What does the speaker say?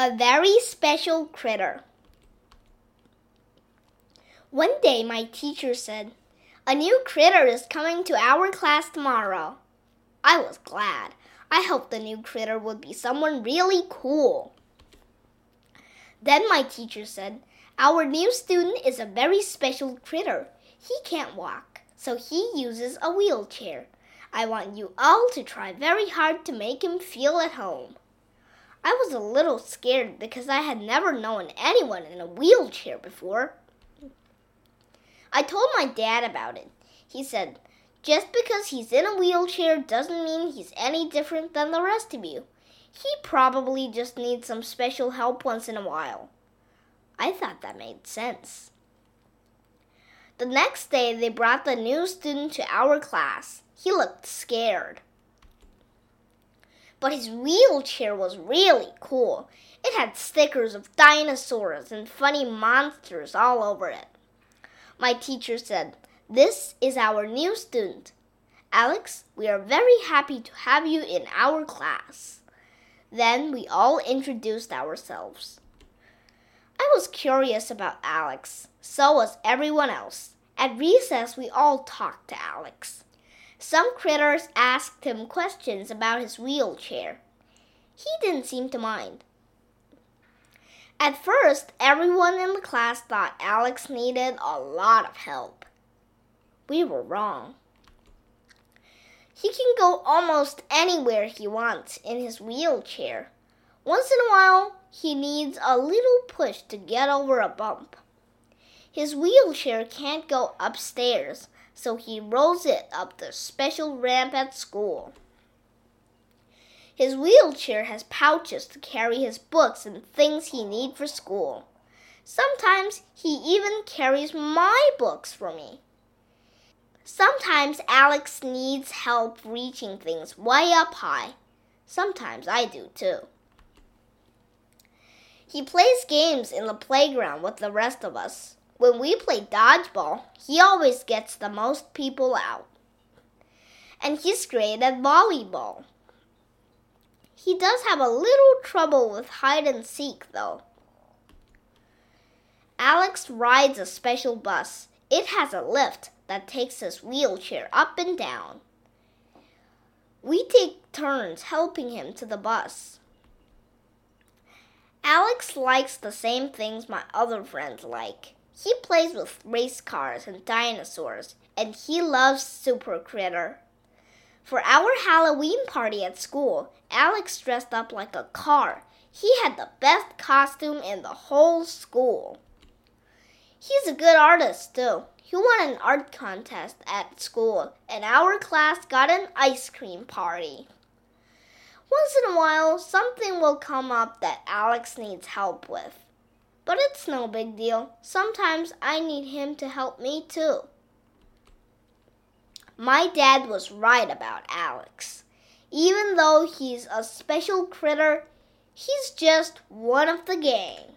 A very special critter. One day my teacher said, A new critter is coming to our class tomorrow. I was glad. I hoped the new critter would be someone really cool. Then my teacher said, Our new student is a very special critter. He can't walk, so he uses a wheelchair. I want you all to try very hard to make him feel at home. I was a little scared because I had never known anyone in a wheelchair before. I told my dad about it. He said, Just because he's in a wheelchair doesn't mean he's any different than the rest of you. He probably just needs some special help once in a while. I thought that made sense. The next day, they brought the new student to our class. He looked scared but his wheelchair was really cool. It had stickers of dinosaurs and funny monsters all over it. My teacher said, This is our new student. Alex, we are very happy to have you in our class. Then we all introduced ourselves. I was curious about Alex. So was everyone else. At recess, we all talked to Alex. Some critters asked him questions about his wheelchair. He didn't seem to mind. At first, everyone in the class thought Alex needed a lot of help. We were wrong. He can go almost anywhere he wants in his wheelchair. Once in a while, he needs a little push to get over a bump. His wheelchair can't go upstairs, so he rolls it up the special ramp at school. His wheelchair has pouches to carry his books and things he needs for school. Sometimes he even carries my books for me. Sometimes Alex needs help reaching things way up high. Sometimes I do too. He plays games in the playground with the rest of us. When we play dodgeball, he always gets the most people out. And he's great at volleyball. He does have a little trouble with hide and seek, though. Alex rides a special bus. It has a lift that takes his wheelchair up and down. We take turns helping him to the bus. Alex likes the same things my other friends like. He plays with race cars and dinosaurs, and he loves Super Critter. For our Halloween party at school, Alex dressed up like a car. He had the best costume in the whole school. He's a good artist, too. He won an art contest at school, and our class got an ice cream party. Once in a while, something will come up that Alex needs help with. But it's no big deal. Sometimes I need him to help me too. My dad was right about Alex. Even though he's a special critter, he's just one of the gang.